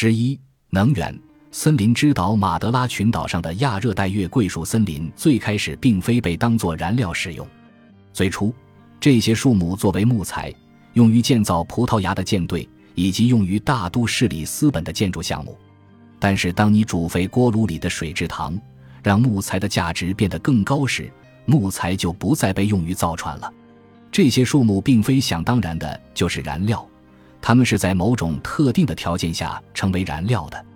十一、能源。森林之岛马德拉群岛上的亚热带月桂树森林最开始并非被当作燃料使用，最初这些树木作为木材，用于建造葡萄牙的舰队以及用于大都市里斯本的建筑项目。但是，当你煮沸锅炉里的水制糖，让木材的价值变得更高时，木材就不再被用于造船了。这些树木并非想当然的就是燃料，它们是在某种特定的条件下成为燃料的。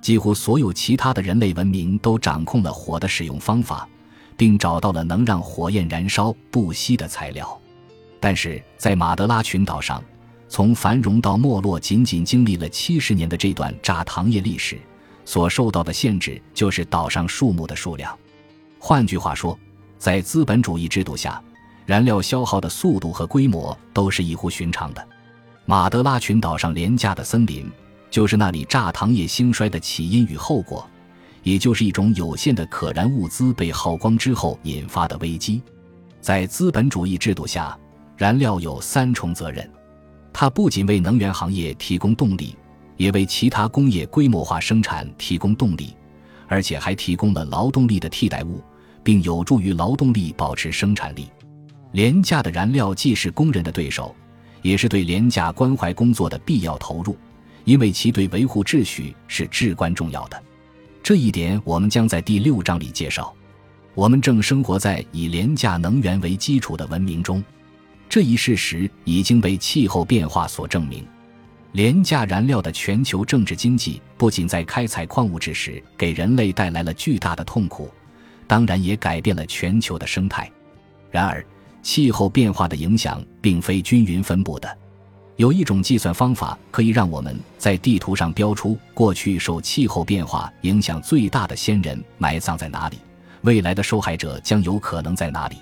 几乎所有其他的人类文明都掌控了火的使用方法，并找到了能让火焰燃烧不息的材料。但是在马德拉群岛上，从繁荣到没落仅仅经历了七十年的这段榨糖业历史，所受到的限制就是岛上树木的数量。换句话说，在资本主义制度下，燃料消耗的速度和规模都是异乎寻常的。马德拉群岛上廉价的森林。就是那里榨糖业兴衰的起因与后果，也就是一种有限的可燃物资被耗光之后引发的危机。在资本主义制度下，燃料有三重责任：它不仅为能源行业提供动力，也为其他工业规模化生产提供动力，而且还提供了劳动力的替代物，并有助于劳动力保持生产力。廉价的燃料既是工人的对手，也是对廉价关怀工作的必要投入。因为其对维护秩序是至关重要的，这一点我们将在第六章里介绍。我们正生活在以廉价能源为基础的文明中，这一事实已经被气候变化所证明。廉价燃料的全球政治经济不仅在开采矿物质时给人类带来了巨大的痛苦，当然也改变了全球的生态。然而，气候变化的影响并非均匀分布的。有一种计算方法可以让我们在地图上标出过去受气候变化影响最大的先人埋葬在哪里，未来的受害者将有可能在哪里。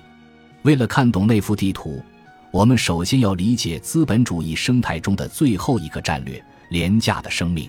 为了看懂那幅地图，我们首先要理解资本主义生态中的最后一个战略——廉价的生命。